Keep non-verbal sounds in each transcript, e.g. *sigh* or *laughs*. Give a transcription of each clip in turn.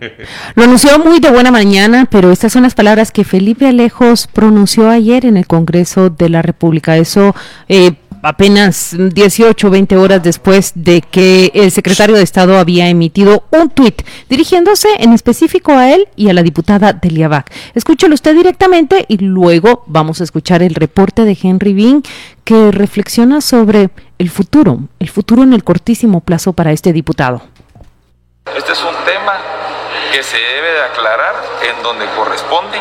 *laughs* Lo anunció muy de buena mañana, pero estas son las palabras que Felipe Alejos pronunció ayer en el Congreso de la República. Eso eh, apenas 18 o 20 horas después de que el secretario de Estado había emitido un tuit dirigiéndose en específico a él y a la diputada Delia Bach. Escúchelo usted directamente y luego vamos a escuchar el reporte de Henry Bean que reflexiona sobre el futuro, el futuro en el cortísimo plazo para este diputado. Este es un tema que se debe de aclarar en donde corresponde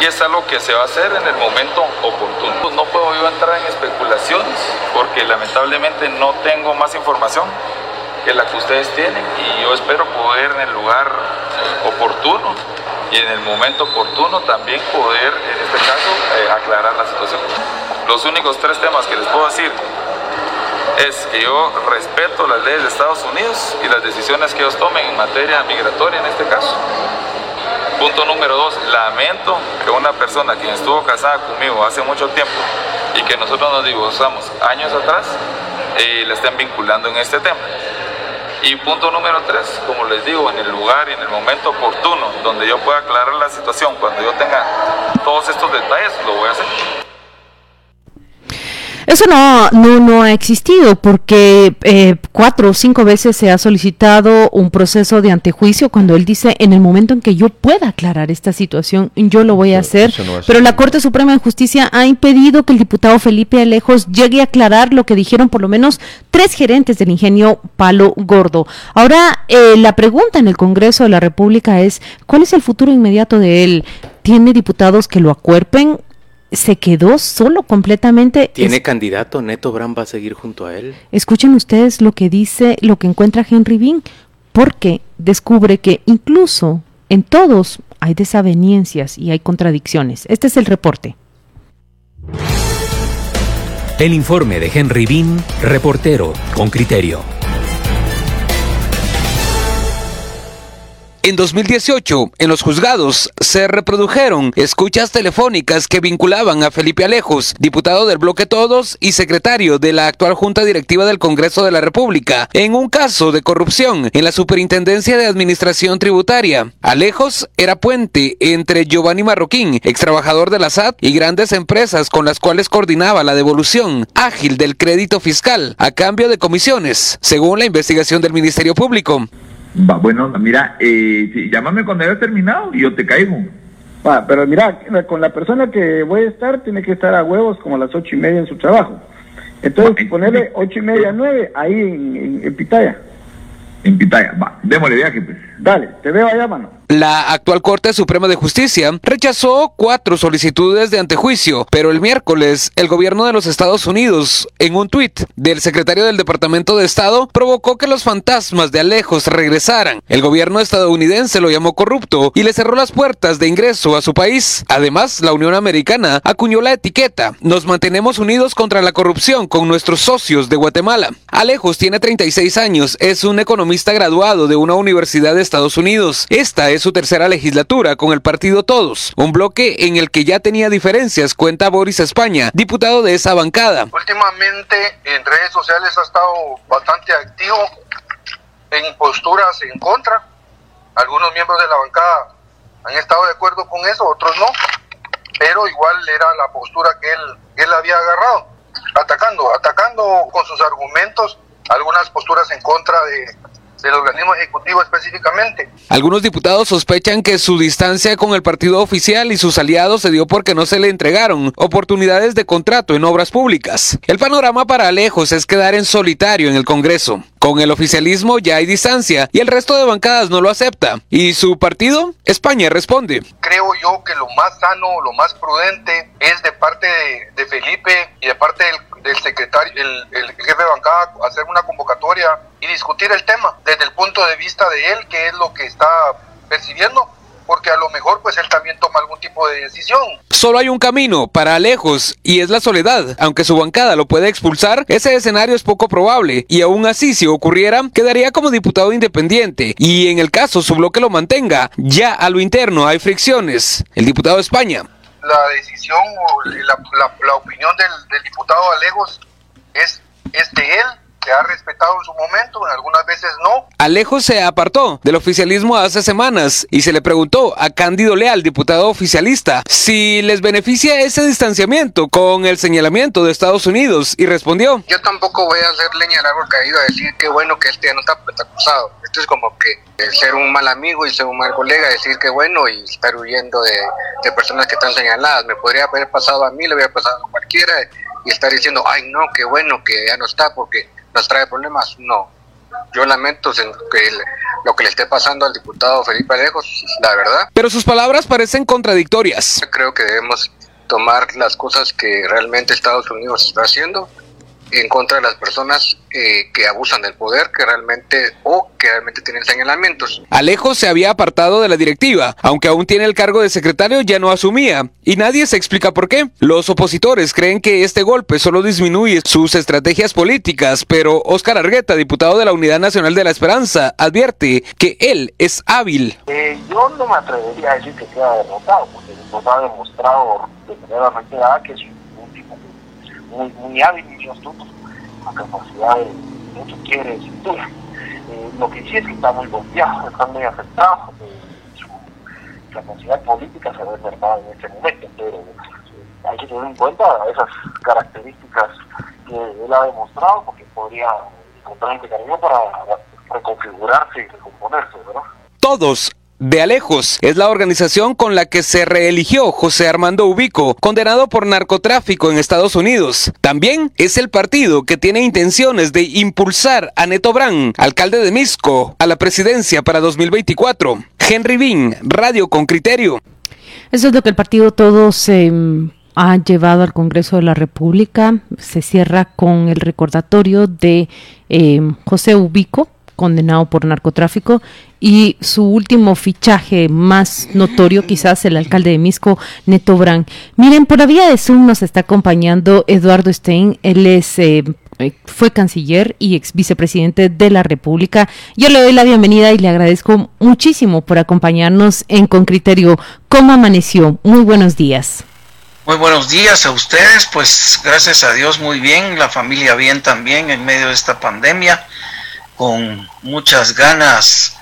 y es algo que se va a hacer en el momento oportuno. No puedo yo entrar en especulaciones porque lamentablemente no tengo más información que la que ustedes tienen y yo espero poder en el lugar oportuno y en el momento oportuno también poder, en este caso, eh, aclarar la situación. Los únicos tres temas que les puedo decir es que yo respeto las leyes de Estados Unidos y las decisiones que ellos tomen en materia migratoria en este caso. Punto número dos, lamento que una persona quien estuvo casada conmigo hace mucho tiempo y que nosotros nos divorciamos años atrás, eh, la estén vinculando en este tema. Y punto número tres, como les digo, en el lugar y en el momento oportuno donde yo pueda aclarar la situación, cuando yo tenga todos estos detalles, lo voy a hacer. Eso no, no, no ha existido porque eh, cuatro o cinco veces se ha solicitado un proceso de antejuicio cuando él dice en el momento en que yo pueda aclarar esta situación, yo lo voy a hacer. Pero la Corte Suprema de Justicia ha impedido que el diputado Felipe Alejos llegue a aclarar lo que dijeron por lo menos tres gerentes del ingenio Palo Gordo. Ahora, eh, la pregunta en el Congreso de la República es, ¿cuál es el futuro inmediato de él? ¿Tiene diputados que lo acuerpen? Se quedó solo completamente. ¿Tiene candidato? ¿Neto Brand va a seguir junto a él? Escuchen ustedes lo que dice, lo que encuentra Henry Bean, porque descubre que incluso en todos hay desavenencias y hay contradicciones. Este es el reporte. El informe de Henry Bean, reportero con criterio. En 2018, en los juzgados, se reprodujeron escuchas telefónicas que vinculaban a Felipe Alejos, diputado del Bloque Todos y secretario de la actual Junta Directiva del Congreso de la República, en un caso de corrupción en la Superintendencia de Administración Tributaria. Alejos era puente entre Giovanni Marroquín, ex trabajador de la SAT, y grandes empresas con las cuales coordinaba la devolución ágil del crédito fiscal a cambio de comisiones, según la investigación del Ministerio Público. Va, bueno, mira, eh, llámame cuando hayas terminado y yo te caigo. Va, pero mira, con la persona que voy a estar tiene que estar a huevos como a las ocho y media en su trabajo. Entonces, ponerle ocho y media, nueve ahí en, en Pitaya. En Pitaya, va, démosle viaje pues. Dale, te veo allá, mano. La actual Corte Suprema de Justicia rechazó cuatro solicitudes de antejuicio, pero el miércoles el gobierno de los Estados Unidos, en un tuit del secretario del Departamento de Estado, provocó que los fantasmas de Alejos regresaran. El gobierno estadounidense lo llamó corrupto y le cerró las puertas de ingreso a su país. Además, la Unión Americana acuñó la etiqueta Nos mantenemos unidos contra la corrupción con nuestros socios de Guatemala. Alejos tiene 36 años, es un economista graduado de una universidad de Estados Unidos. Esta es su tercera legislatura con el partido Todos, un bloque en el que ya tenía diferencias, cuenta Boris España, diputado de esa bancada. Últimamente en redes sociales ha estado bastante activo en posturas en contra. Algunos miembros de la bancada han estado de acuerdo con eso, otros no, pero igual era la postura que él, él había agarrado, atacando, atacando con sus argumentos algunas posturas en contra de, del organismo ejecutivo específicamente. Algunos diputados sospechan que su distancia con el partido oficial y sus aliados se dio porque no se le entregaron oportunidades de contrato en obras públicas. El panorama para Alejos es quedar en solitario en el Congreso. Con el oficialismo ya hay distancia y el resto de bancadas no lo acepta. ¿Y su partido? España responde. Creo yo que lo más sano, lo más prudente es de parte de, de Felipe y de parte del del secretario, el, el, jefe de bancada, hacer una convocatoria y discutir el tema desde el punto de vista de él, que es lo que está percibiendo, porque a lo mejor pues él también toma algún tipo de decisión. Solo hay un camino para Alejos y es la soledad. Aunque su bancada lo pueda expulsar, ese escenario es poco probable y aún así si ocurriera, quedaría como diputado independiente y en el caso su bloque lo mantenga, ya a lo interno hay fricciones. El diputado de España. La decisión o la, opinión del, del diputado Alejos es, es de él se ha respetado en su momento, en algunas veces no. Alejo se apartó del oficialismo hace semanas y se le preguntó a Cándido Leal, diputado oficialista, si les beneficia ese distanciamiento con el señalamiento de Estados Unidos y respondió. Yo tampoco voy a hacer leña al árbol caído a decir que bueno que este no está acusado. Esto es como que ser un mal amigo y ser un mal colega, decir que bueno y estar huyendo de, de personas que están señaladas. Me podría haber pasado a mí, le hubiera pasado a cualquiera y estar diciendo, ay no, qué bueno que ya no está porque nos trae problemas, no. Yo lamento que lo que le esté pasando al diputado Felipe Alejos, la verdad. Pero sus palabras parecen contradictorias. Creo que debemos tomar las cosas que realmente Estados Unidos está haciendo en contra de las personas eh, que abusan del poder, que realmente o que realmente tienen señalamientos. Alejo se había apartado de la directiva, aunque aún tiene el cargo de secretario, ya no asumía, y nadie se explica por qué. Los opositores creen que este golpe solo disminuye sus estrategias políticas, pero Óscar Argueta, diputado de la Unidad Nacional de la Esperanza, advierte que él es hábil. Eh, yo no me atrevería a decir que sea derrotado, porque nos ha demostrado de manera reiterada que es un tipo muy, muy hábil y muy astuto la capacidad de mucho quiere cintura. Eh, lo que sí es que está muy golpeado, está muy afectado, eh, su capacidad política se ve mermada en este momento, pero eh, hay que tener en cuenta esas características que él ha demostrado, porque podría encontrar este cariño para reconfigurarse y recomponerse, ¿verdad? Todos de Alejos. Es la organización con la que se reeligió José Armando Ubico, condenado por narcotráfico en Estados Unidos. También es el partido que tiene intenciones de impulsar a Neto Brand, alcalde de Misco, a la presidencia para 2024. Henry Bean, Radio con Criterio. Eso es lo que el partido Todos em, ha llevado al Congreso de la República. Se cierra con el recordatorio de em, José Ubico, condenado por narcotráfico y su último fichaje más notorio, quizás el alcalde de Misco, Neto Brand. Miren, por la vía de Zoom nos está acompañando Eduardo Stein, él es... Eh, fue canciller y ex vicepresidente de la República. Yo le doy la bienvenida y le agradezco muchísimo por acompañarnos en Con Criterio. ¿Cómo amaneció? Muy buenos días. Muy buenos días a ustedes, pues gracias a Dios muy bien, la familia bien también en medio de esta pandemia con muchas ganas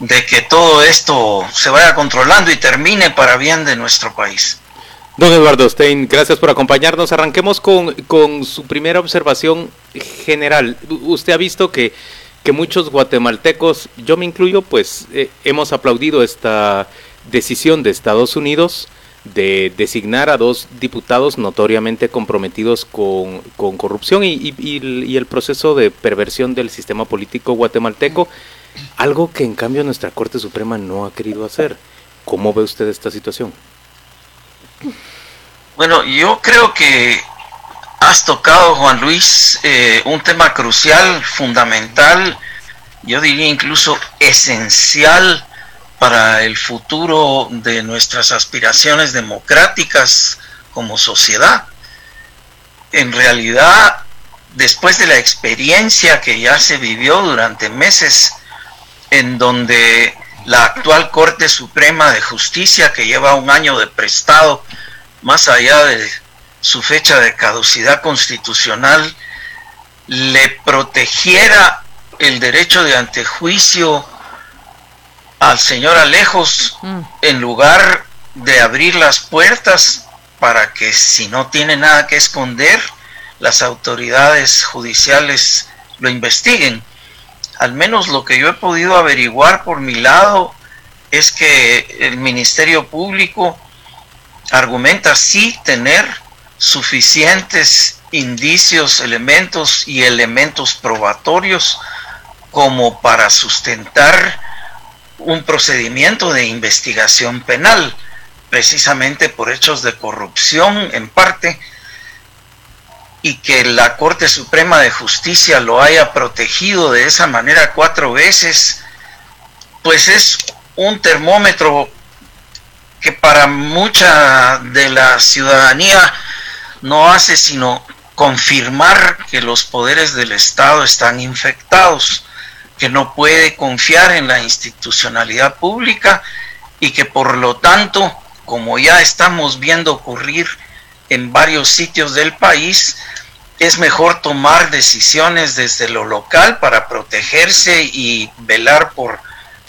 de que todo esto se vaya controlando y termine para bien de nuestro país. Don Eduardo Stein, gracias por acompañarnos. Arranquemos con, con su primera observación general. Usted ha visto que, que muchos guatemaltecos, yo me incluyo, pues eh, hemos aplaudido esta decisión de Estados Unidos de designar a dos diputados notoriamente comprometidos con, corrupción y, el proceso de perversión del sistema político guatemalteco, algo que en cambio nuestra Corte Suprema no ha querido hacer. ¿Cómo ve usted esta situación? Bueno, yo creo que has tocado, Juan Luis, eh, un tema crucial, fundamental, yo diría incluso esencial para el futuro de nuestras aspiraciones democráticas como sociedad. En realidad, después de la experiencia que ya se vivió durante meses, en donde la actual Corte Suprema de Justicia, que lleva un año de prestado, más allá de su fecha de caducidad constitucional, le protegiera el derecho de antejuicio al señor Alejos mm. en lugar de abrir las puertas para que si no tiene nada que esconder, las autoridades judiciales lo investiguen. Al menos lo que yo he podido averiguar por mi lado es que el Ministerio Público argumenta sí tener suficientes indicios, elementos y elementos probatorios como para sustentar un procedimiento de investigación penal, precisamente por hechos de corrupción en parte, y que la Corte Suprema de Justicia lo haya protegido de esa manera cuatro veces, pues es un termómetro que para mucha de la ciudadanía no hace sino confirmar que los poderes del Estado están infectados, que no puede confiar en la institucionalidad pública y que por lo tanto, como ya estamos viendo ocurrir en varios sitios del país, es mejor tomar decisiones desde lo local para protegerse y velar por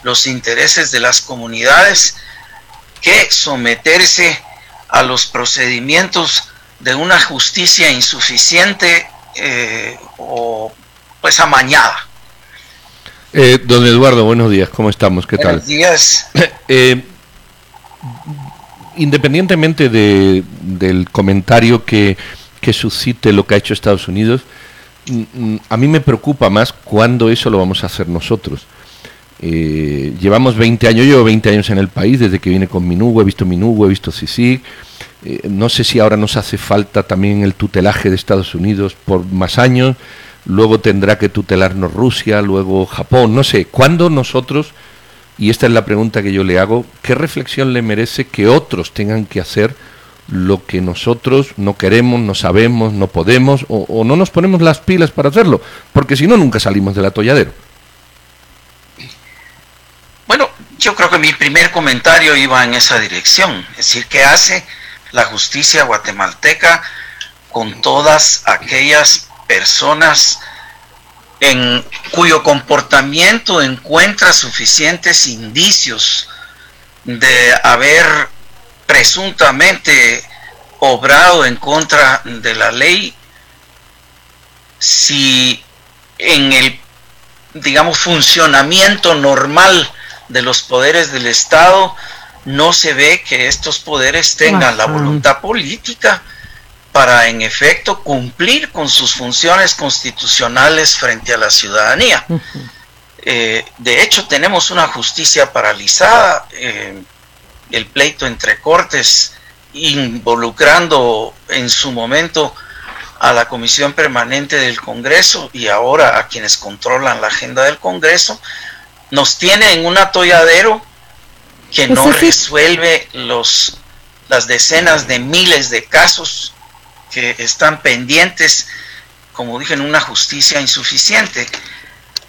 los intereses de las comunidades que someterse a los procedimientos de una justicia insuficiente eh, o pues amañada. Eh, don Eduardo, buenos días, ¿cómo estamos? ¿Qué buenos días. *coughs* Eh, independientemente de, del comentario que, que, suscite lo que ha hecho Estados Unidos, mm, mm, a mí me preocupa más cuándo eso lo vamos a hacer nosotros. llevamos 20 años, yo llevo 20 años en el país, desde que vine con Minugo, he visto Minugo, he visto CICIG, eh, no sé si ahora nos hace falta también el tutelaje de Estados Unidos por más años, luego tendrá que tutelarnos Rusia, luego Japón, no sé, ¿cuándo nosotros, y esta es la pregunta que yo le hago, qué reflexión le merece que otros tengan que hacer lo que nosotros no queremos, no sabemos, no podemos o, no nos ponemos las pilas para hacerlo? Porque si no, nunca salimos del atolladero. Bueno, yo creo que mi primer comentario iba en esa dirección, es decir, ¿qué hace? la justicia guatemalteca con todas aquellas personas en cuyo comportamiento encuentra suficientes indicios de haber presuntamente obrado en contra de la ley si en el digamos funcionamiento normal de los poderes del Estado no se ve que estos poderes tengan la voluntad política para en efecto cumplir con sus funciones constitucionales frente a la ciudadanía. Eh, de hecho, tenemos una justicia paralizada, eh, el pleito entre cortes involucrando en su momento a la Comisión Permanente del Congreso y ahora a quienes controlan la agenda del Congreso, nos tiene en un atolladero que no resuelve los, las decenas de miles de casos que están pendientes, como dije, en una justicia insuficiente.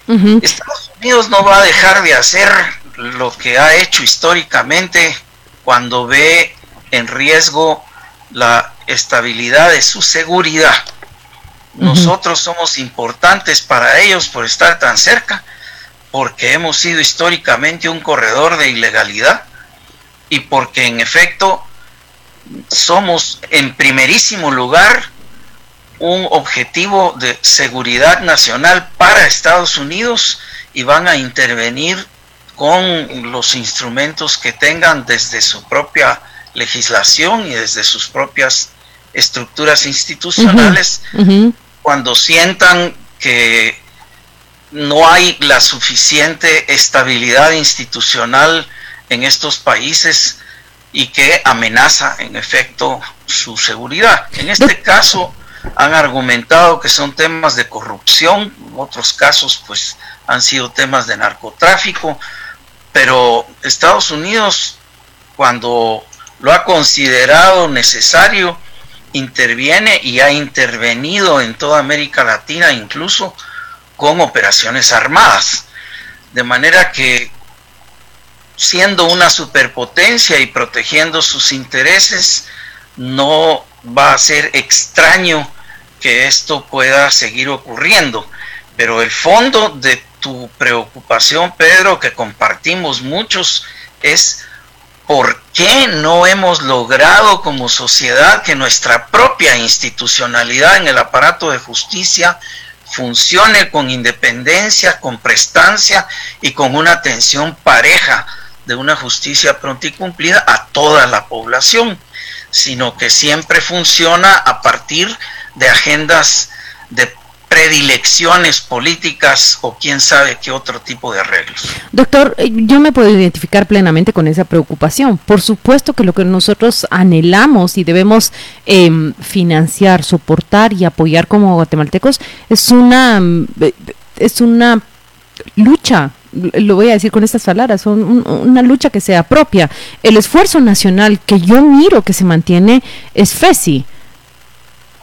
Estados Unidos no va a dejar de hacer lo que ha hecho históricamente cuando ve en riesgo la estabilidad de su seguridad. Nosotros somos importantes para ellos por estar tan cerca porque hemos sido históricamente un corredor de ilegalidad y porque en efecto somos en primerísimo lugar un objetivo de seguridad nacional para Estados Unidos y van a intervenir con los instrumentos que tengan desde su propia legislación y desde sus propias estructuras institucionales. Cuando sientan que no hay la suficiente estabilidad institucional en estos países y que amenaza en efecto su seguridad. En este caso han argumentado que son temas de corrupción, en otros casos pues han sido temas de narcotráfico, pero Estados Unidos cuando lo ha considerado necesario interviene y ha intervenido en toda América Latina incluso con operaciones armadas. De manera que siendo una superpotencia y protegiendo sus intereses, no va a ser extraño que esto pueda seguir ocurriendo. Pero el fondo de tu preocupación, Pedro, que compartimos muchos, es por qué no hemos logrado como sociedad que nuestra propia institucionalidad en el aparato de justicia funcione con independencia, con prestancia y con una atención pareja de una justicia pronta y cumplida a toda la población, sino que siempre funciona a partir de agendas de predilecciones políticas o quién sabe qué otro tipo de arreglos. Doctor, eh, yo me puedo identificar plenamente con esa preocupación. Por supuesto que lo que nosotros anhelamos y debemos em, financiar, soportar y apoyar como guatemaltecos es una, mm, es una lucha lo voy a decir con estas palabras, son una lucha que sea propia. El esfuerzo nacional que yo miro que se mantiene es FESI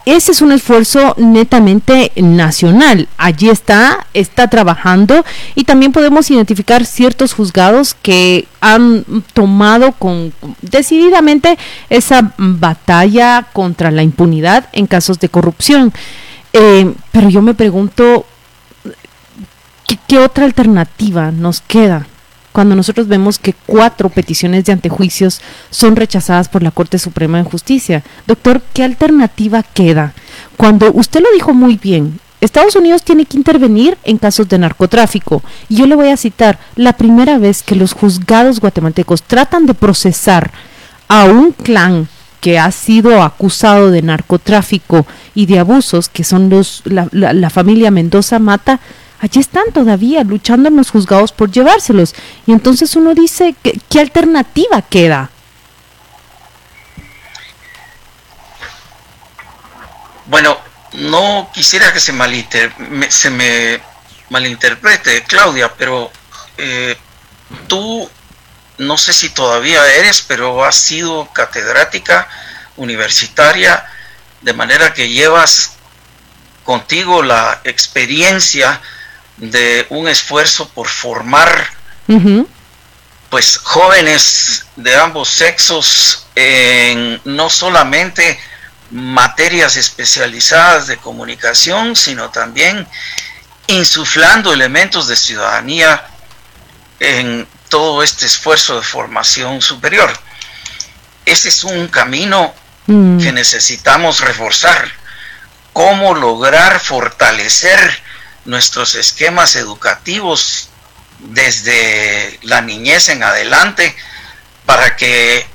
ese es un esfuerzo netamente nacional. Allí está, está trabajando y también podemos identificar ciertos juzgados que han tomado con decididamente esa batalla contra la impunidad en casos de corrupción. Eh, pero yo me pregunto, ¿qué otra alternativa nos queda? cuando nosotros vemos que cuatro peticiones de antejuicios son rechazadas por la Corte Suprema de Justicia. Doctor, ¿qué alternativa queda? Cuando usted lo dijo muy bien, Estados Unidos tiene que intervenir en casos de narcotráfico. Y yo le voy a citar, la primera vez que los juzgados guatemaltecos tratan de procesar a un clan que ha sido acusado de narcotráfico y de abusos, que son los, la, la familia Mendoza Mata, allí están todavía luchando en los juzgados por llevárselos. Y entonces uno dice, ¿qué, alternativa queda? Bueno, no quisiera que se, se me malinterprete, Claudia, pero eh, tú, no sé si todavía eres, pero has sido catedrática universitaria, de manera que llevas contigo la experiencia de un esfuerzo por formar pues jóvenes de ambos sexos en no solamente materias especializadas de comunicación, sino también insuflando elementos de ciudadanía en todo este esfuerzo de formación superior. Ese es un camino mm. que necesitamos reforzar. ¿Cómo lograr fortalecer nuestros esquemas educativos desde la niñez en adelante para que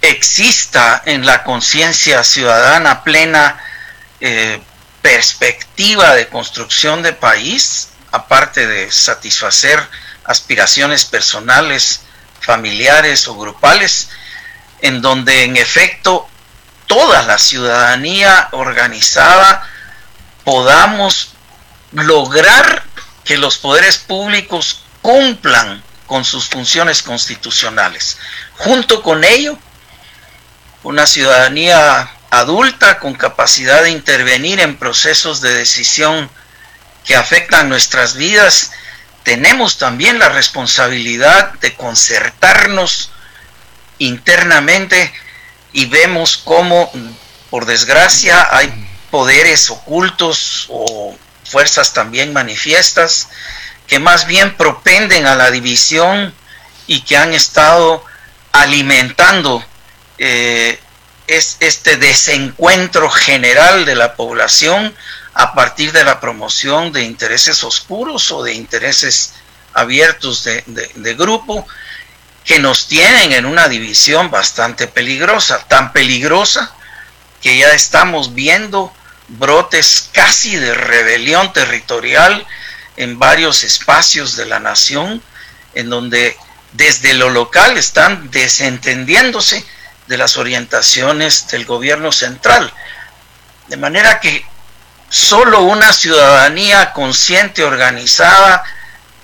exista en la conciencia ciudadana plena eh, perspectiva de construcción de país, aparte de satisfacer aspiraciones personales, familiares o grupales, en donde en efecto toda la ciudadanía organizada podamos lograr que los poderes públicos cumplan con sus funciones constitucionales. Junto con ello, una ciudadanía adulta con capacidad de intervenir en procesos de decisión que afectan nuestras vidas, tenemos también la responsabilidad de concertarnos internamente y vemos cómo, por desgracia, hay poderes ocultos o fuerzas también manifiestas que más bien propenden a la división y que han estado alimentando eh, es, este desencuentro general de la población a partir de la promoción de intereses oscuros o de intereses abiertos de, de grupo que nos tienen en una división bastante peligrosa, tan peligrosa que ya estamos viendo brotes casi de rebelión territorial en varios espacios de la nación, en donde desde lo local están desentendiéndose de las orientaciones del gobierno central. De manera que solo una ciudadanía consciente, organizada,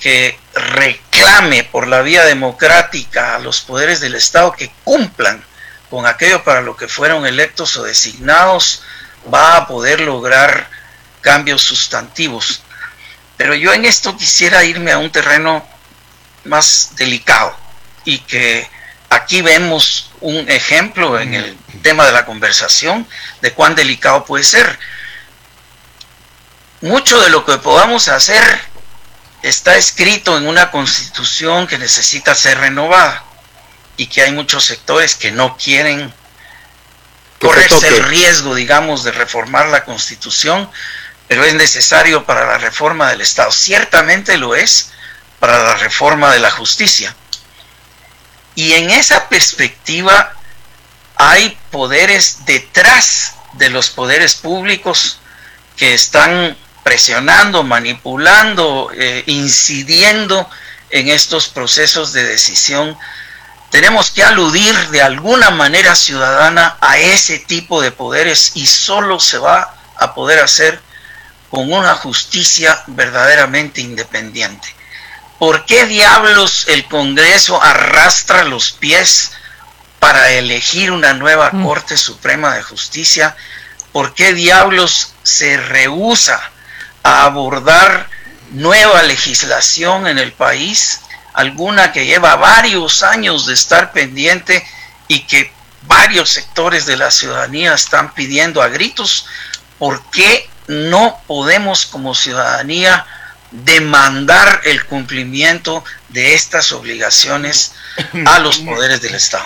que reclame por la vía democrática a los poderes del Estado que cumplan con aquello para lo que fueron electos o designados, va a poder lograr cambios sustantivos. Pero yo en esto quisiera irme a un terreno más delicado y que aquí vemos un ejemplo en el tema de la conversación de cuán delicado puede ser. Mucho de lo que podamos hacer está escrito en una constitución que necesita ser renovada y que hay muchos sectores que no quieren correrse el riesgo, digamos, de reformar la Constitución, pero es necesario para la reforma del Estado. Ciertamente lo es para la reforma de la justicia. Y en esa perspectiva hay poderes detrás de los poderes públicos que están presionando, manipulando, eh, incidiendo en estos procesos de decisión tenemos que aludir de alguna manera ciudadana a ese tipo de poderes y solo se va a poder hacer con una justicia verdaderamente independiente. ¿por qué diablos el Congreso arrastra los pies para elegir una nueva mm. Corte Suprema de Justicia? ¿Por qué diablos se rehúsa a abordar nueva legislación en el país? Alguna que lleva varios años de estar pendiente y que varios sectores de la ciudadanía están pidiendo a gritos. ¿Por qué no podemos como ciudadanía demandar el cumplimiento de estas obligaciones a los poderes del Estado.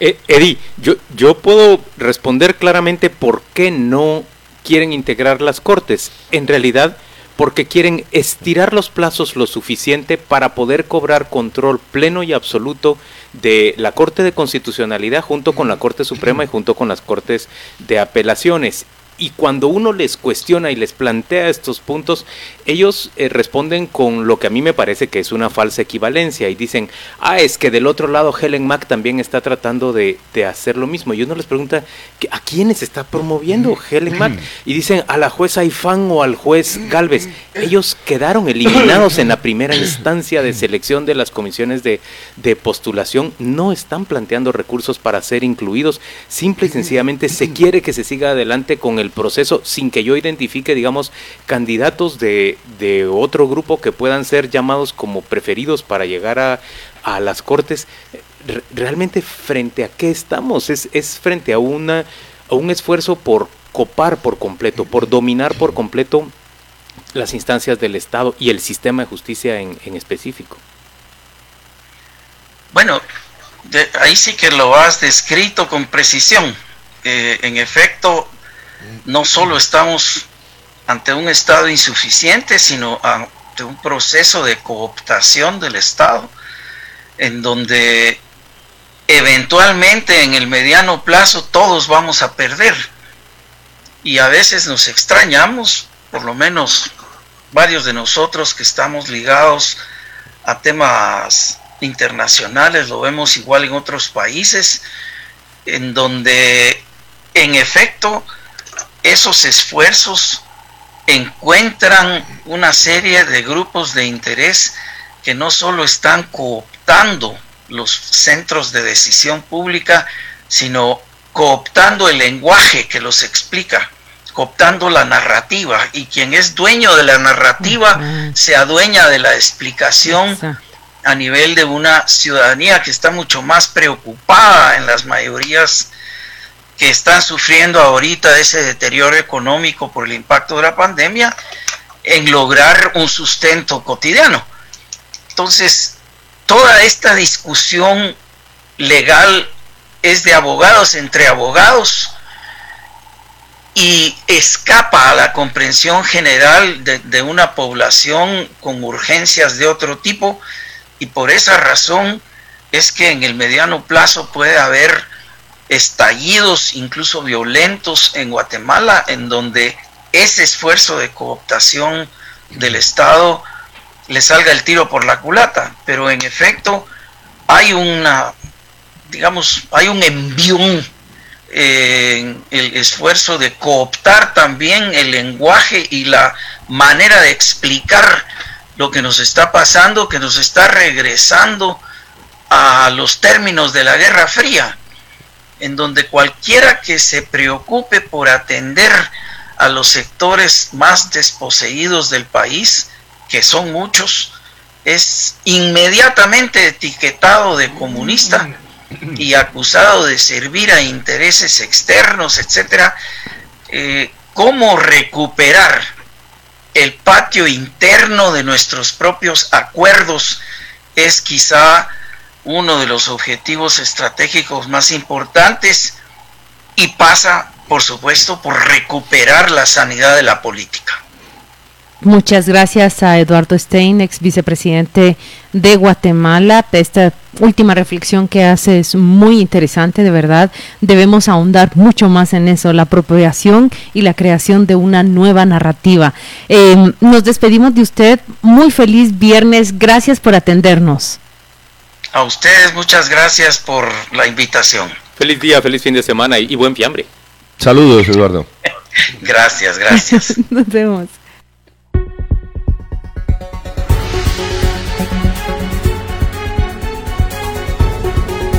Eh, Eddie, yo, yo puedo responder claramente por qué no quieren integrar las cortes. En realidad, porque quieren estirar los plazos lo suficiente para poder cobrar control pleno y absoluto de la Corte de Constitucionalidad junto con la Corte Suprema y junto con las Cortes de Apelaciones. Y cuando uno les cuestiona y les plantea estos puntos, ellos eh, responden con lo que a mí me parece que es una falsa equivalencia y dicen, ah, es que del otro lado Helen Mack también está tratando de, hacer lo mismo. Y uno les pregunta, ¿a quiénes está promoviendo Helen Mack? Y dicen, a la jueza Ifán o al juez Galvez. Ellos quedaron eliminados en la primera instancia de selección de las comisiones de, de postulación, no están planteando recursos para ser incluidos, simple y sencillamente se quiere que se siga adelante con el el proceso sin que yo identifique, digamos, candidatos de, de otro grupo que puedan ser llamados como preferidos para llegar a, a las cortes. Realmente frente a qué estamos? Es, es frente a, una, a un esfuerzo por copar por completo, por dominar por completo las instancias del Estado y el sistema de justicia en, en específico. Bueno, ahí sí que lo has descrito con precisión. Eh, en efecto, no solo estamos ante un Estado insuficiente, sino ante un proceso de cooptación del Estado, en donde eventualmente en el mediano plazo todos vamos a perder. Y a veces nos extrañamos, por lo menos varios de nosotros que estamos ligados a temas internacionales, lo vemos igual en otros países, en donde en efecto esos esfuerzos encuentran una serie de grupos de interés que no solo están cooptando los centros de decisión pública, sino cooptando el lenguaje que los explica, cooptando la narrativa, y quien es dueño de la narrativa se adueña de la explicación a nivel de una ciudadanía que está mucho más preocupada en las mayorías que están sufriendo ahorita ese deterioro económico por el impacto de la pandemia en lograr un sustento cotidiano. Entonces, toda esta discusión legal es de abogados entre abogados y escapa a la comprensión general de, una población con urgencias de otro tipo y por esa razón es que en el mediano plazo puede haber estallidos incluso violentos en Guatemala, en donde ese esfuerzo de cooptación del Estado le salga el tiro por la culata, pero en efecto hay una, digamos, hay un envión en el esfuerzo de cooptar también el lenguaje y la manera de explicar lo que nos está pasando, que nos está regresando a los términos de la Guerra Fría en donde cualquiera que se preocupe por atender a los sectores más desposeídos del país, que son muchos, es inmediatamente etiquetado de comunista y acusado de servir a intereses externos, etcétera. Eh, ¿Cómo recuperar el patio interno de nuestros propios acuerdos? Es quizá uno de los objetivos estratégicos más importantes y pasa, por supuesto, por recuperar la sanidad de la política. Muchas gracias a Eduardo Stein, ex vicepresidente de Guatemala. Esta última reflexión que hace es muy interesante, de verdad. Debemos ahondar mucho más en eso, la apropiación y la creación de una nueva narrativa. Em, nos despedimos de usted. Muy feliz viernes. Gracias por atendernos. A ustedes muchas gracias por la invitación. Feliz día, feliz fin de semana y, y buen fiambre. Saludos, Eduardo. *laughs* gracias, gracias. *laughs* Nos vemos.